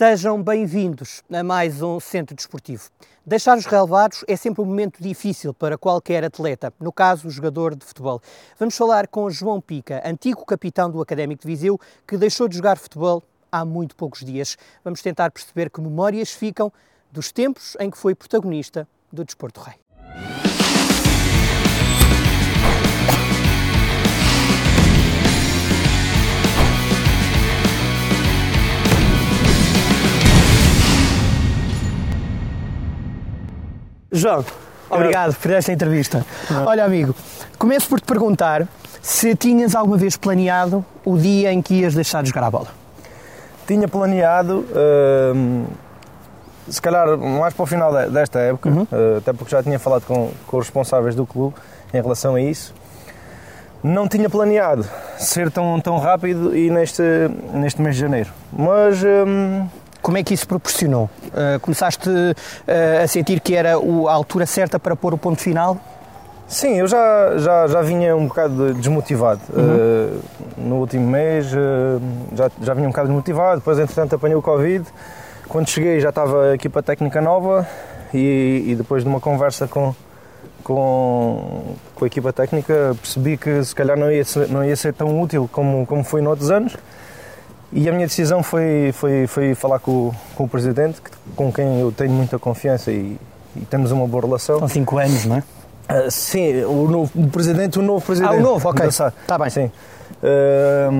Sejam bem-vindos a mais um Centro Desportivo. Deixar os relevados é sempre um momento difícil para qualquer atleta, no caso, o jogador de futebol. Vamos falar com João Pica, antigo capitão do Académico de Viseu, que deixou de jogar futebol há muito poucos dias. Vamos tentar perceber que memórias ficam dos tempos em que foi protagonista do Desporto Rei. João, obrigado por esta entrevista. Olha, amigo, começo por te perguntar se tinhas alguma vez planeado o dia em que ias deixar de jogar a bola. Tinha planeado, hum, se calhar mais para o final desta época, Uhum. uh, até porque já tinha falado com, com os responsáveis do clube em relação a isso. Não tinha planeado ser tão, tão rápido e neste, neste mês de janeiro. Mas hum, Como é que isso proporcionou? Uh, começaste uh, a sentir que era o- a altura certa para pôr o ponto final? Sim, eu já, já, já vinha um bocado desmotivado. Uh, no último mês já, já vinha um bocado desmotivado, depois entretanto apanhei o Covid. Quando cheguei já estava a equipa técnica nova e, e depois de uma conversa com, com, com a equipa técnica percebi que se calhar não ia ser, não ia ser tão útil como, como foi noutros anos. E a minha decisão foi, foi, foi falar com, o- com o presidente, com quem eu tenho muita confiança e, e temos uma boa relação. São cinco anos, não é? Ah, sim, o, novo, o presidente, o novo presidente. Ah, o novo, ok. Engraçado. Tá bem. Sim. Ah,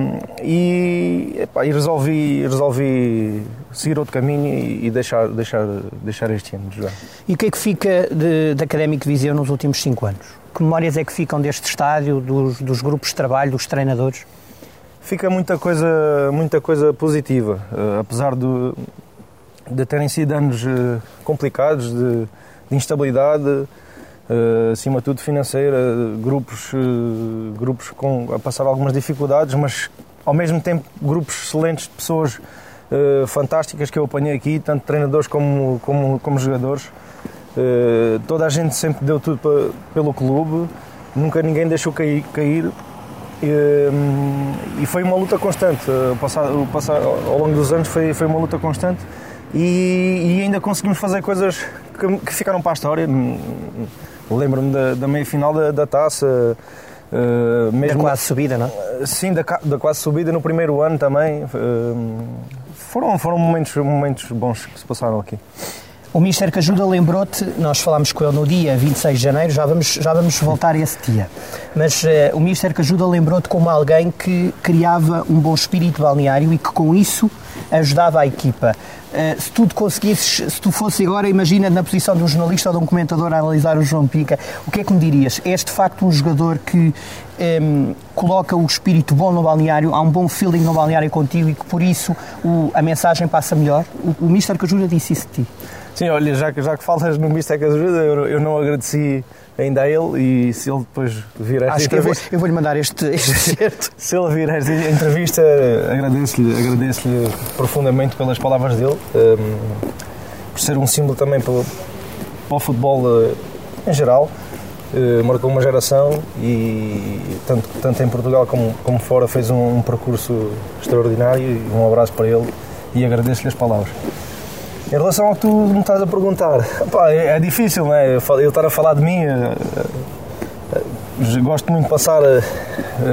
e, epá, e resolvi, resolvi seguir outro caminho e, e deixar, deixar, deixar este ano de jogar. E o que é que fica de, de Académico de Viseu nos últimos cinco anos? Que memórias é que ficam deste estádio, dos, dos grupos de trabalho, dos treinadores? Fica muita coisa, muita coisa positiva, ah, apesar do, de terem sido anos ah, complicados, de, de instabilidade, ah, acima de tudo financeira, grupos, grupos com, a passar algumas dificuldades, mas ao mesmo tempo grupos excelentes de pessoas fantásticas que eu apanhei aqui, tanto treinadores como, como, como jogadores. Toda a gente sempre deu tudo pa- pelo clube, nunca ninguém deixou cair. cair e, e foi uma luta constante. O passar, o passar, ao longo dos anos foi, foi uma luta constante e, e ainda conseguimos fazer coisas que, que ficaram para a história. Lembro-me da, da meia final da, da taça. eh, Da mesmo quase subida, não é? Sim, da, da quase subida no primeiro ano também. eh, foram, foram momentos, momentos bons que se passaram aqui. O Mister Cajuda lembrou-te, nós falámos com ele no dia 26 de janeiro, já vamos, já vamos voltar a esse dia, mas eh, o Mister Cajuda lembrou-te como alguém que criava um bom espírito balneário e que com isso ajudava a equipa. Eh, se tu conseguisses, se tu fosse agora, imagina na posição de um jornalista ou de um comentador a analisar o João Pica, o que é que me dirias? És de facto um jogador que em, coloca o espírito bom no balneário, há um bom feeling no balneário contigo e que por isso o- a mensagem passa melhor? O, o Mister Cajuda disse isso de ti. Sim, olha, já que, já que falas no Mister que ajuda, eu, eu não agradeci ainda a ele e se ele depois vir esta Acho que eu vou, entrevista, eu vou-lhe mandar este, este certo. se ele vir esta entrevista, agradeço-lhe agradeço profundamente pelas palavras dele, ehm, por ser um símbolo também para, o- para o futebol eh, em geral. Eh, marcou uma geração e tanto, tanto em Portugal como, como fora fez um, um percurso extraordinário e um abraço para ele e agradeço-lhe as palavras. Em relação ao que tu me estás a perguntar, pá, é, é difícil, não é? Eu Eu estar a falar de mim, eh, eh, gosto muito de passar eh,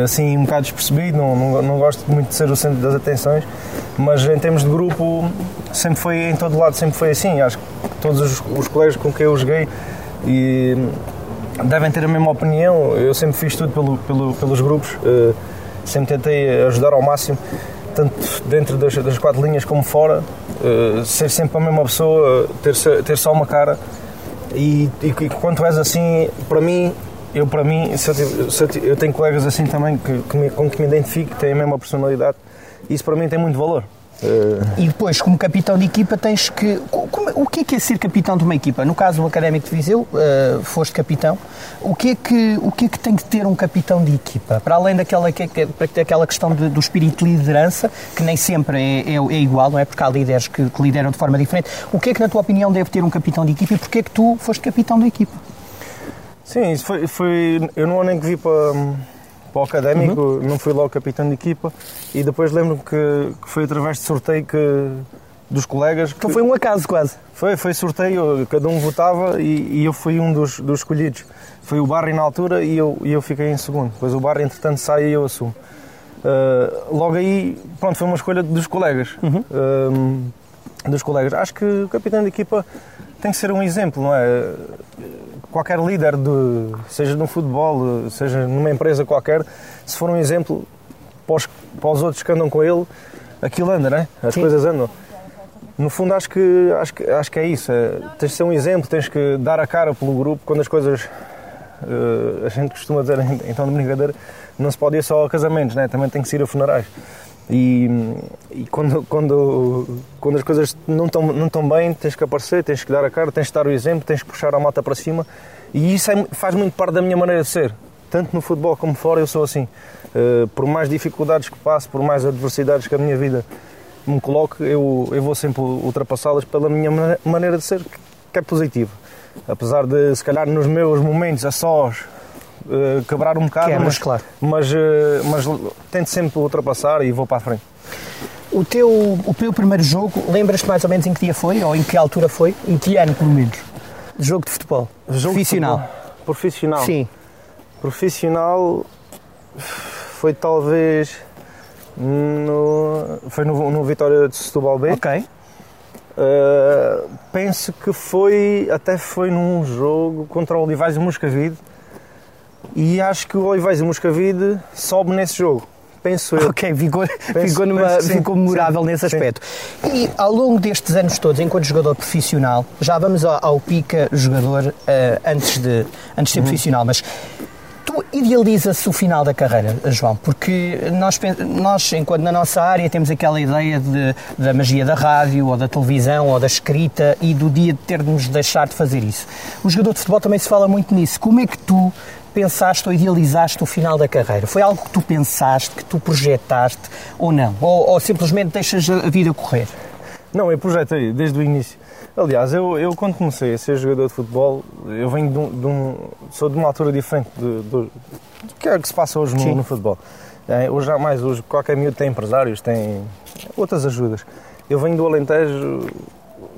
assim um bocado despercebido, não, não, não gosto muito de ser o centro das atenções, mas em termos de grupo, sempre foi, em todo lado, sempre foi assim. Acho que todos os, os colegas com quem eu joguei e devem ter a mesma opinião. Eu sempre fiz tudo pelo, pelo- pelos grupos, sempre tentei ajudar ao máximo, tanto dentro das, das quatro linhas como fora, eh, ser sempre a mesma pessoa, ter, ter só uma cara. E, e, e quando és assim, para mim, eu para mim, se eu, tive- se eu ti- eu tenho colegas assim também que, que me- com que me identifico, têm a mesma personalidade, isso para mim tem muito valor. E depois, como capitão de equipa, tens que. co- como- o que é que é ser capitão de uma equipa? No caso do Académico de Viseu, eh, foste capitão. O que, é que, o que é que tem que ter um capitão de equipa? Para além daquela, que, que- daquela questão de- do espírito de liderança, que nem sempre é, é- é igual, não é? Porque há líderes que, que lideram de forma diferente. O que é que, na tua opinião, deve ter um capitão de equipa e porquê é que tu foste capitão da equipa? Sim, isso foi, foi. Eu no ano em que vi para, para o académico, não fui logo capitão de equipa e depois lembro-me que, que foi através de sorteio que, dos colegas. Então foi um acaso quase. Foi, foi sorteio, cada um votava e, e eu fui um dos, dos escolhidos. Foi o Barry na altura e eu, e eu fiquei em segundo. Depois o Barry, entretanto, sai e eu assumo. Uh, logo aí, pronto, foi uma escolha dos colegas. Uhum. Uh, dos colegas. Acho que o capitão de equipa tem que ser um exemplo, não é? Qualquer líder, de, seja no futebol, seja numa empresa qualquer, se for um exemplo para os, para os outros que andam com ele, aquilo anda, né? As Sim. coisas andam. No fundo, acho que, acho que, acho que é isso. É, tens de ser um exemplo, tens que dar a cara pelo grupo quando as coisas. Uh, a gente costuma dizer, então, de brincadeira, não se pode ir só a casamentos, né? também tem que se ir a funerais. E, e, quando, quando, quando as coisas não estão, não estão bem, tens que aparecer, tens que dar a cara, tens que dar o exemplo, tens que puxar a mata para cima. E isso é, faz muito parte da minha maneira de ser. Tanto no futebol como fora, eu sou assim. Uh, por mais dificuldades que passo, por mais adversidades que a minha vida me coloque, eu, eu vou sempre ultrapassá-las pela minha maneira de ser, que é positiva. Apesar de, se calhar, nos meus momentos a sós, uh, quebrar um bocado, Quebras, mas, claro. mas, uh, mas tento sempre ultrapassar e vou para a frente. O teu, o teu primeiro jogo, lembras-te mais ou menos em que dia foi, ou em que altura foi? Em que ano, pelo menos? Jogo de futebol? Jogo profissional? De futebol. Profissional? Sim. Profissional foi talvez no, foi no, no Vitória de Setúbal B. Ok. Uh, penso que foi, até foi num jogo contra o Olivais e Moscavide e acho que o Olivais e Moscavide sobe nesse jogo. Penso eu. Ok, ficou, penso, ficou, numa, penso ficou memorável sim, nesse aspecto. Sim. E ao longo destes anos todos, enquanto jogador profissional, já vamos ao, ao pica jogador uh, antes, de, antes de ser uhum. profissional, mas Tu idealiza-se o final da carreira, João, porque nós, nós, enquanto na nossa área, temos aquela ideia de, da magia da rádio, ou da televisão, ou da escrita, e do dia de termos de deixar de fazer isso. O jogador de futebol também se fala muito nisso. Como é que tu pensaste ou idealizaste o final da carreira? Foi algo que tu pensaste, que tu projetaste, ou não? Ou, ou simplesmente deixas a vida correr? Não, eu projetei desde o início. Aliás, eu, eu quando comecei a ser jogador de futebol, eu venho de um, de um sou de uma altura diferente do, do, que é que se passa hoje no, no futebol. É, hoje há mais, hoje qualquer miúdo tem empresários, tem outras ajudas. Eu venho do Alentejo,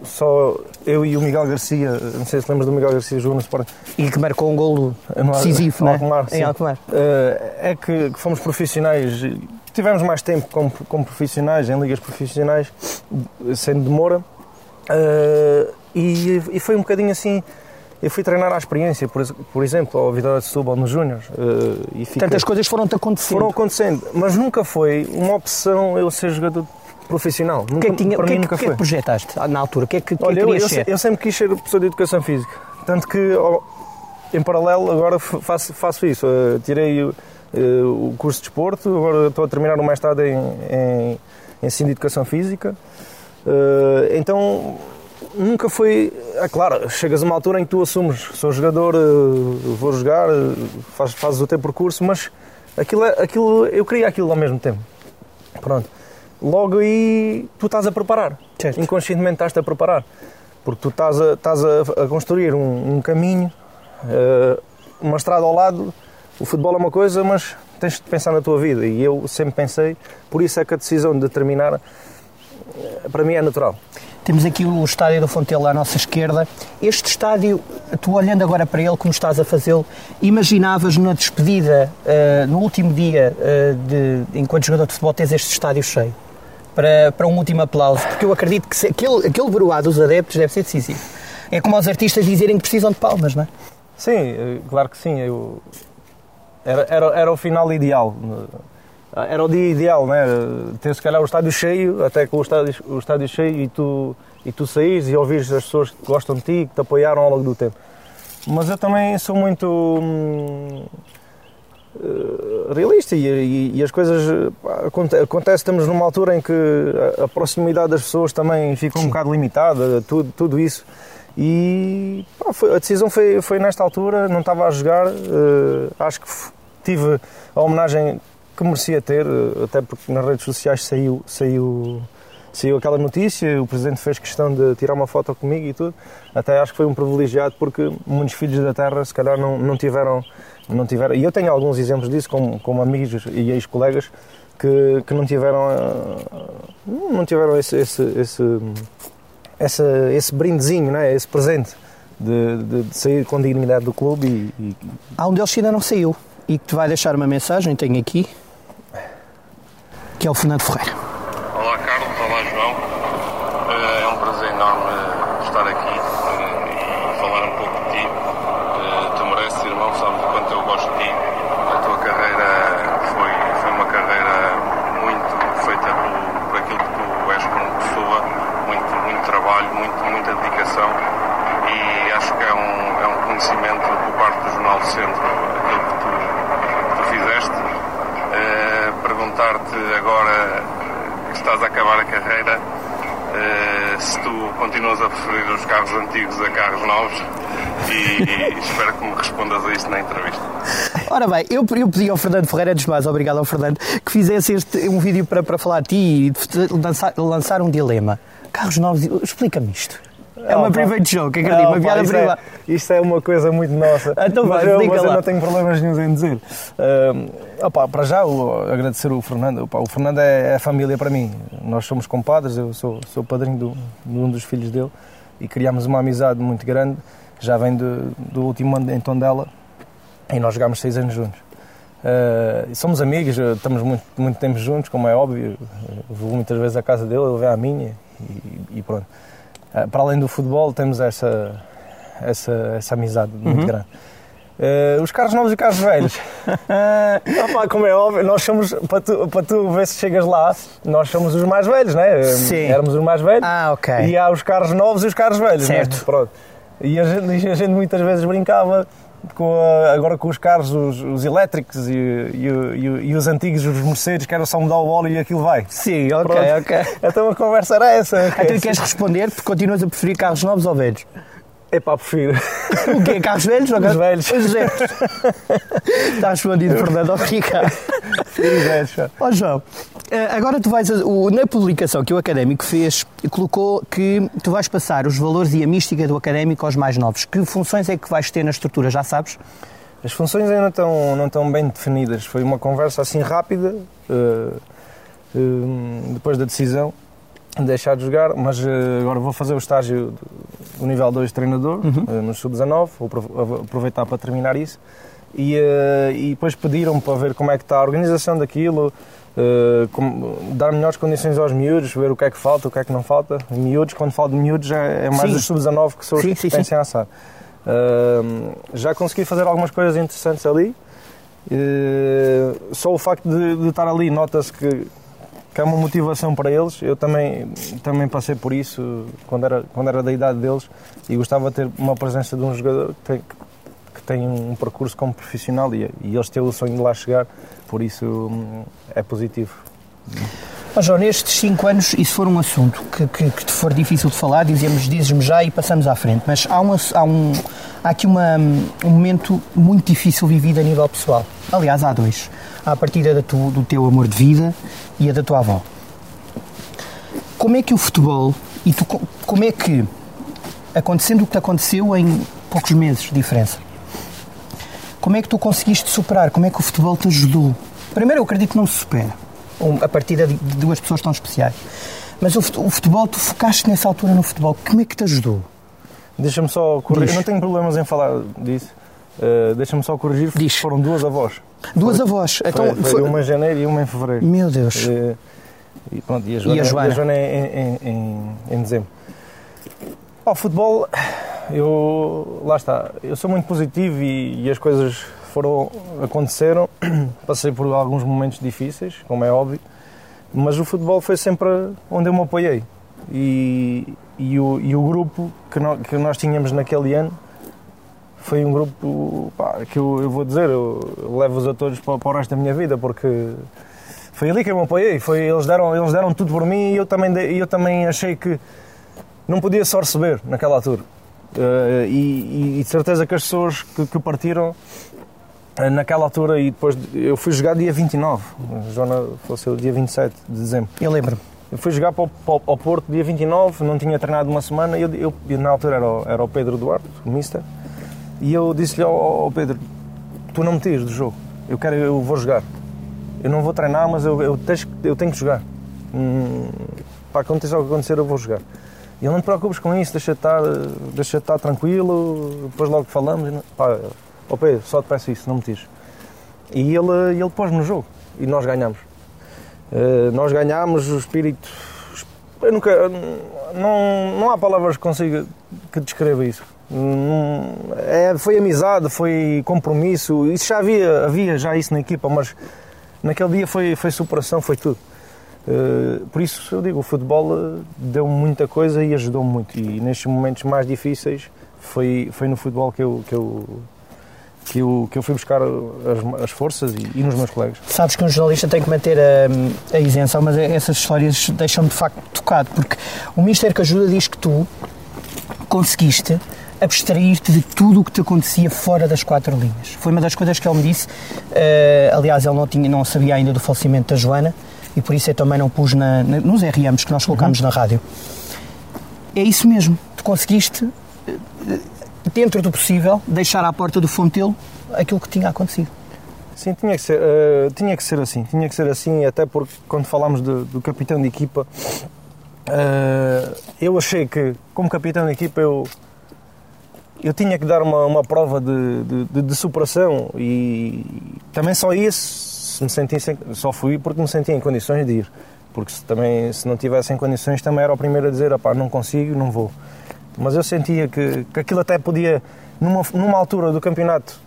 só eu e o Miguel Garcia, não sei se lembras do Miguel Garcia, jogou no Sport. E que marcou um golo decisivo, né? Alcomar, em Alcomar. Uh, é que, que, fomos profissionais, tivemos mais tempo como, como profissionais, em ligas profissionais, sendo de Moura, Uh, e, e, foi um bocadinho assim. Eu fui treinar à experiência, por, por exemplo, ao Vitória de Setúbal nos Júniors. Uh. Tantas coisas foram-te acontecendo. Foram acontecendo, mas nunca foi uma opção eu ser jogador profissional. O que é que, tinha, para que, mim, nunca que, foi. que é que projetaste na altura? O que é que, Olha, que eu, eu, ser? eu sempre quis ser professor de Educação Física. Tanto que, em paralelo, agora faço, faço isso. Uh, tirei uh, o curso de desporto, agora estou a terminar o mestrado em, em, em Ensino de Educação Física. Uh, então nunca foi. É claro, chegas a uma altura em que tu assumes, sou jogador, vou jogar, uh, faz, fazes o teu percurso, mas aquilo, é, aquilo, eu queria aquilo ao mesmo tempo. Pronto. Logo aí tu estás a preparar. Certo. Inconscientemente estás-te a preparar. Porque tu estás a, estás a, a construir um, um caminho, uma estrada ao lado. O futebol é uma coisa, mas tens de pensar na tua vida. E eu sempre pensei, por isso é que a decisão de terminar para mim é natural. Temos aqui o estádio do Fontelo à nossa esquerda. Este estádio, tu olhando agora para ele, como estás a fazê-lo, imaginavas na despedida, uh, no último dia, uh, de, enquanto jogador de futebol, tens este estádio cheio? Para, para um último aplauso, porque eu acredito que se, aquele, aquele broá dos adeptos deve ser decisivo. É como os artistas dizerem que precisam de palmas, não é? Sim, eh, claro que sim. Eu... Era, era, era o final ideal. Era o dia ideal, né? Ter se calhar o estádio cheio, até com o estádio, o estádio cheio e tu, e tu saís e ouvires as pessoas que gostam de ti, que te apoiaram ao longo do tempo. Mas eu também sou muito hum, realista e, e, e, as coisas acontecem. Acontece, estamos numa altura em que a, a proximidade das pessoas também fica um Sim. bocado limitada, tudo, tudo isso. E pá, foi, a decisão foi, foi nesta altura, não estava a jogar, uh, acho que tive a homenagem que merecia ter, eh, até porque nas redes sociais saiu, saiu, saiu aquela notícia, o Presidente fez questão de tirar uma foto comigo e tudo. Até acho que foi um privilegiado porque muitos filhos da terra se calhar não, não tiveram. Não tiveram e eu tenho alguns exemplos disso, como, como amigos e ex-colegas, que, que não tiveram, eh, não tiveram esse, esse, esse, esse, esse brindezinho, né? esse presente de, de, de sair com dignidade do clube. E, e... Há um deles que ainda não saiu e que te vai deixar uma mensagem, tenho aqui, que é o Fernando Ferreira. Olá Carlos, olá João. Eh, É um prazer enorme estar aqui eh, e falar um pouco de ti. Eh, Tu mereces, irmão, sabes o quanto eu gosto de ti. A tua carreira foi, foi uma carreira muito feita por, por aquilo que tu és como pessoa, muito, muito trabalho, muito, muita dedicação e acho que é um, é um conhecimento por parte do Jornal do Centro aquilo que tu, que tu fizeste. Eh, Perguntar-te agora que estás a acabar a carreira, eh, se tu continuas a preferir os carros antigos a carros novos e, e espero que me respondas a isso na entrevista. Ora bem, eu, eu pedi ao Fernando Ferreira, antes de mais, obrigado ao Fernando, que fizesse este, um vídeo para, para falar de ti e lançar, lançar um dilema. Carros novos, explica-me isto. É uma pá. private joke, acredito, Não, uma pá, piada isto, privada. é, isto é uma coisa muito nossa. Então vai, mas, eu, explica mas eu não tenho problemas nenhum em dizer. Ah, opá, para já, o- agradecer o Fernando. Opá, o Fernando é, é família para mim. Nós somos compadres, eu sou, sou padrinho do- de um dos filhos dele e criámos uma amizade muito grande, já vem do, do último ano em Tondela e nós jogámos seis anos juntos. E somos amigos, eh, estamos muito, muito tempo juntos, como é óbvio. Eu vou muitas vezes à casa dele, ele vem à minha e, e pronto. Ah, para além do futebol, temos essa, essa, essa amizade muito grande. Eh, os carros novos e carros velhos. Opa, como é óbvio, nós somos, para tu, para tu ver se chegas lá, nós somos os mais velhos, né? Sim. Éramos os mais velhos. Ah, ok. E há os carros novos e os carros velhos, né? Certo. Pronto. E a gente, a gente muitas vezes brincava com a- agora com os carros, os, os elétricos e, e, e- e os antigos, os Mercedes, que era só mudar o óleo e aquilo vai. Sim, ok, Pronto. ok. Então a conversa era essa. Então queres responder porque continuas a preferir carros novos ou velhos? Epá, prefiro. O quê? Carros velhos ou Os carros velhos. Os velhos. Está respondido, Fernando. Obrigado. Prefiro velhos. Ó João, eh, agora tu vais, a- o- na publicação que o Académico fez, colocou que tu vais passar os valores e a mística do Académico aos mais novos. Que funções é que vais ter na estrutura, já sabes? As funções ainda não estão, não estão bem definidas. Foi uma conversa assim rápida, eh, eh, depois da decisão de deixar de jogar, mas eh, agora vou fazer o estágio do nível 2 de treinador, eh, no sub-19, vou apro- aproveitar para terminar isso. E, eh, e depois pediram-me para ver como é que está a organização daquilo, como- dar melhores condições aos miúdos, ver o que é que falta, o que é que não falta. Miúdos, quando falo de miúdos, é, é mais Sim. dos sub-19 que são os Sim, que sim, à SAD. Ahm, já consegui fazer algumas coisas interessantes ali. Só o facto de, de estar ali nota-se que, que é uma motivação para eles. Eu também, também passei por isso quando era, quando era da idade deles e gostava de ter uma presença de um jogador que tem, que tem um percurso como profissional e, e eles têm o sonho de lá chegar. Por isso hum, é positivo. Ó João, nestes 5 anos, se for um assunto que, que, que te for difícil de falar, dizemos, dizes-me já e passamos à frente. Mas há, uma, há, um, há aqui uma, um momento muito difícil vivido a nível pessoal. Aliás, há dois. Há a partida da tu, do teu amor de vida e a da tua avó. Como é que o futebol, e tu, co- como é que, acontecendo o que te aconteceu em poucos meses de diferença, como é que tu conseguiste superar? Como é que o futebol te ajudou? Primeiro, eu acredito que não se supera. A partida de duas pessoas tão especiais. Mas o fut- o futebol, tu focaste nessa altura no futebol. Como é que te ajudou? Deixa-me só corrigir. Diz. Eu não tenho problemas em falar disso. Uh, Deixa-me só corrigir. Diz. Foram duas avós. Duas Foi- avós. Foi, Então, foi foi- uma em janeiro e uma em fevereiro. Meu Deus. Eh, E, pronto, e a Joana, E a Joana? é em, em, em, em dezembro. Ao futebol, eu. Lá está. Eu sou muito positivo e, e as coisas foram. aconteceram. Passei por alguns momentos difíceis, como é óbvio. Mas o futebol foi sempre onde eu me apoiei. E, e, o, e o grupo que nós, que nós tínhamos naquele ano foi um grupo pá, que eu, eu vou dizer, eu levo-os a todos para, para o resto da minha vida, porque foi ali que eu me apoiei. Foi, eles, deram, eles deram tudo por mim e eu também, eu também achei que não podia só receber naquela altura. Eh, e, e- de certeza que as pessoas que, que partiram eh, naquela altura e depois de- eu fui jogar dia 29, a Joana faleceu dia 27 de dezembro. Eu lembro-me. Eu fui jogar para o, para ao Porto dia 29, não tinha treinado uma semana, e eu, eu- eu, na altura era o, era o Pedro Duarte, o Mister, e eu disse-lhe ao, ao Pedro, tu não me tires do jogo, eu, quero, eu vou jogar. eu não vou treinar, mas eu, eu, tens, eu tenho que jogar. Hum, para acontecer o que acontecer, eu vou jogar. E ele não te preocupes com isso, deixa estar, deixa estar tranquilo, depois logo falamos. Pá, oh Pedro, só te peço isso, não me tires. E ele, ele pôs-me no jogo e nós ganhamos. Uh, nós ganhámos, o espírito. Eu nunca. Não, não há palavras que consiga que descreva isso. É, foi amizade, foi compromisso, isso já havia, havia já isso na equipa, mas naquele dia foi, foi superação, foi tudo. Uh, por isso eu digo, o futebol eh, deu muita coisa e ajudou-me muito. E nestes momentos mais difíceis foi, foi no futebol que eu, que eu, que eu, que eu fui buscar as, as forças e, e, nos meus colegas. Sabes que um jornalista tem que manter a, a isenção, mas essas histórias deixam-me de facto tocado, porque o Ministério que ajuda diz que tu conseguiste abstrair-te de tudo o que te acontecia fora das quatro linhas. Foi uma das coisas que ele me disse. Uh, aliás, ele não, tinha, não sabia ainda do falecimento da Joana e por isso eu também não pus na, na, nos RMs que nós colocámos uhum. na rádio. É isso mesmo. Tu conseguiste, eh, dentro do possível, deixar à porta do Fontelo aquilo que tinha acontecido. Sim, tinha que ser, uh, tinha que ser assim. Tinha que ser assim, até porque quando falámos de, do capitão de equipa, uh, eu achei que, como capitão de equipa, eu eu tinha que dar uma, uma prova de, de, de, superação e também só isso se me senti sem, só fui porque me sentia em condições de ir. Porque se, também se não tivesse em condições também era o primeiro a dizer não consigo, não vou. Mas eu sentia que, que aquilo até podia numa, numa altura do campeonato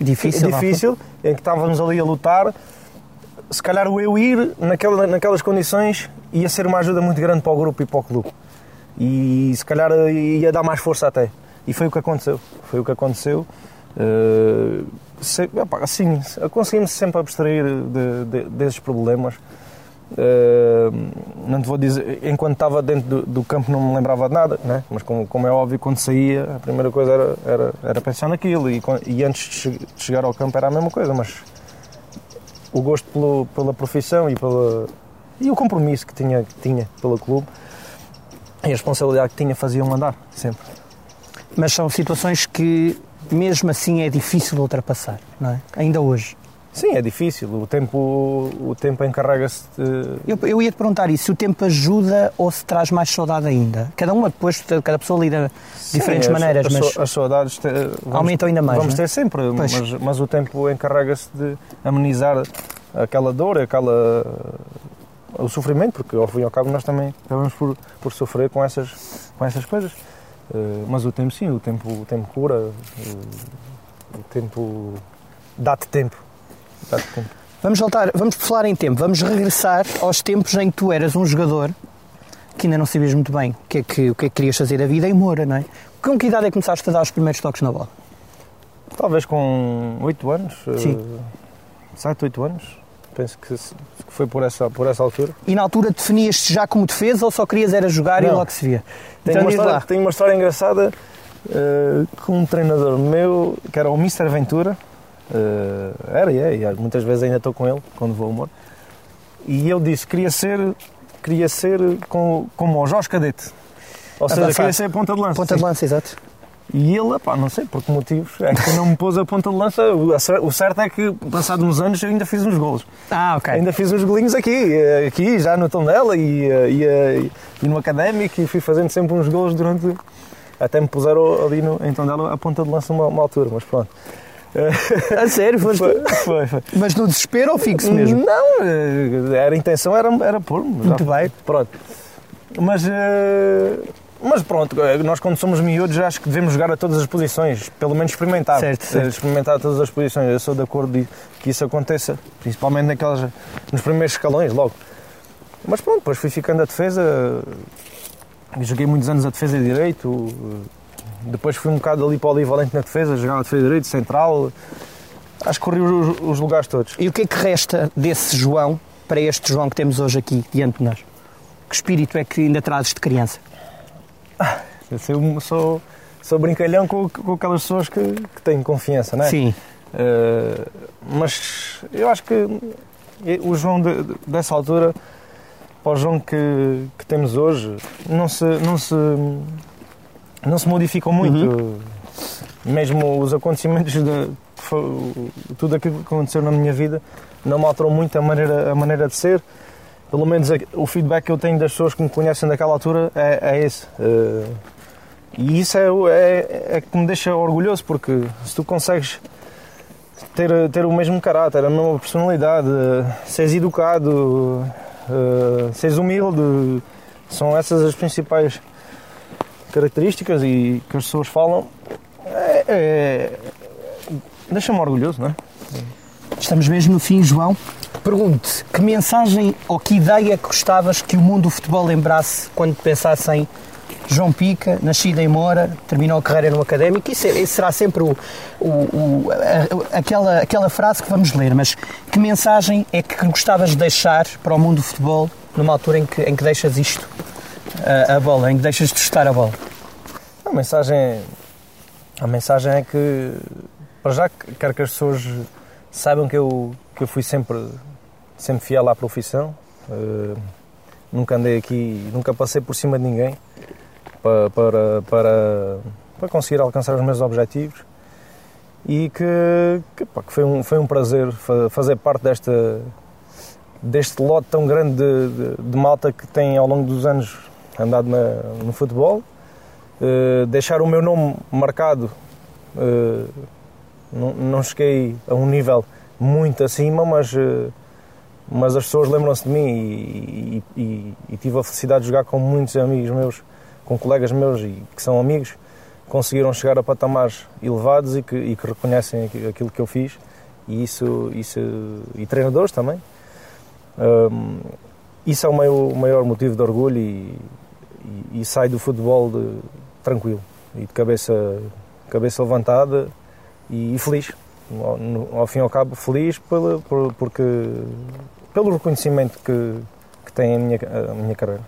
difícil, difícil em que estávamos ali a lutar se calhar o eu ir naquela, naquelas condições ia ser uma ajuda muito grande para o grupo e para o clube. E se calhar ia dar mais força até e foi o que aconteceu. Foi o que aconteceu. Uh, assim, conseguimos sempre abstrair de, de, desses problemas. Uh, não te vou dizer, enquanto estava dentro do, do, campo não me lembrava de nada, né? mas como, como, é óbvio, quando saía, a primeira coisa era, era, era pensar naquilo e, e, antes de chegar ao campo era a mesma coisa, mas o gosto pelo, pela profissão e, pela, e o compromisso que tinha, que tinha pelo clube e a responsabilidade que tinha faziam andar sempre mas são situações que mesmo assim é difícil de ultrapassar, não é? Ainda hoje. Sim, é difícil. O tempo, o tempo encarrega-se de... Eu, eu ia te perguntar isso, se o tempo ajuda ou se traz mais saudade ainda? Cada uma depois, cada pessoa lida de diferentes as, maneiras, as, mas... As saudades te, vamos, aumentam ainda mais, Vamos é? ter sempre, mas, mas, o tempo encarrega-se de amenizar aquela dor, aquela... o sofrimento, porque ao fim e ao cabo nós também acabamos por, por sofrer com essas, com essas coisas. Eh, mas o tempo sim, o tempo, o tempo cura, o, o tempo dá-te tempo. Dá tempo. Vamos voltar, vamos falar em tempo, vamos regressar aos tempos em que tu eras um jogador que ainda não sabias muito bem o que é que, o que, é que querias fazer da vida em Moura, não é? Com que idade é que começaste a dar os primeiros toques na bola? Talvez com 8 anos, Sim. 7, 8 anos. Penso que foi por essa, por essa altura. E na altura definias-te já como defesa ou só querias era jogar não. e logo se via? Tenho, então, uma, história, tenho uma história engraçada uh, com um treinador meu, que era o Mr. Ventura. Uh, era e é, e muitas vezes ainda estou com ele quando vou ao humor. E ele disse que queria ser, queria ser com, como o Jorge Cadete. Ou seja, queria ser ponta de lança. Ponta de lança, exato. E ele, pá, não sei por que motivos, é que não me pôs a ponta de lança. O certo é que, passado uns anos, eu ainda fiz uns golos. Ah, ok. Ainda fiz uns golinhos aqui, aqui já no Tondela e, e, e no Académico e fui fazendo sempre uns golos durante. Até me puseram ali no, em Tondela a ponta de lança uma, uma altura, mas pronto. A sério? Foi, foi, foi. Mas no desespero ou fixo mesmo? Não, era, a intenção era, era pôr-me. Muito bem. Pronto. Mas. Uh, mas pronto, eh, nós quando somos miúdos acho que devemos jogar a todas as posições, pelo menos experimentar. Certo, eh, certo. Experimentar todas as posições. Eu sou de acordo que isso aconteça, principalmente naquelas, nos primeiros escalões, logo. Mas pronto, depois fui ficando a defesa, joguei muitos anos a defesa de direito, depois fui um bocado ali para o Olivalente na defesa, jogava a defesa de direito, central. Acho que corri os, os lugares todos. E o que é que resta desse João para este João que temos hoje aqui diante de nós? Que espírito é que ainda trazes de criança? Eu sou, sou brincalhão com, com aquelas pessoas que, que têm confiança, não é? Sim. Uh, mas eu acho que o João de, dessa altura para o João que, que temos hoje não se, não se, não se modificam muito. Uhum. Mesmo os acontecimentos de, tudo aquilo que aconteceu na minha vida não me alterou muito a maneira, a maneira de ser. Pelo menos o feedback que eu tenho das pessoas que me conhecem daquela altura é, é esse. Uh, e isso é, é, é que me deixa orgulhoso, porque se tu consegues ter, ter o mesmo caráter, a mesma personalidade, seres educado, uh, seres humilde, são essas as principais características e que as pessoas falam. É, é, Deixa-me orgulhoso, não é? Estamos mesmo no fim, João. Pergunto, que mensagem ou que ideia que gostavas que o mundo do futebol lembrasse quando pensasse em João Pica, nascido em Mora, terminou a carreira no académico. Isso, isso será sempre o, o, o, a, aquela, aquela frase que vamos ler, mas que mensagem é que gostavas de deixar para o mundo do futebol numa altura em que, em que deixas isto, a, a bola, em que deixas de testar a bola? A mensagem, a mensagem é que, para já, quero que as pessoas saibam que eu, que eu fui sempre, sempre fiel à profissão. Uh, nunca andei aqui, nunca passei por cima de ninguém para, para, para, para conseguir alcançar os meus objetivos e que, que, pá, que, foi, um, foi um prazer fazer parte desta, deste lote tão grande de, de, de, malta que tem ao longo dos anos andado na, no futebol. Uh, deixar o meu nome marcado, uh, não, não cheguei a um nível muito acima, mas, uh, mas as pessoas lembram-se de mim e, e, e, tive a felicidade de jogar com muitos amigos meus com colegas meus e que são amigos, conseguiram chegar a patamares elevados e que, que reconhecem aquilo que eu fiz e isso, isso e treinadores também. Um, isso é o maior, o maior, motivo de orgulho e, e, e sai do futebol de, tranquilo e de cabeça, cabeça levantada e, e feliz. Ao, no, ao, fim e ao cabo, feliz pela, por, porque, pelo reconhecimento que, que tem a minha, a minha carreira.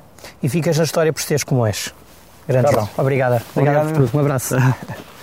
E ficas na história por teres como és. Grande João. Obrigada. Obrigada por tudo. Um abraço.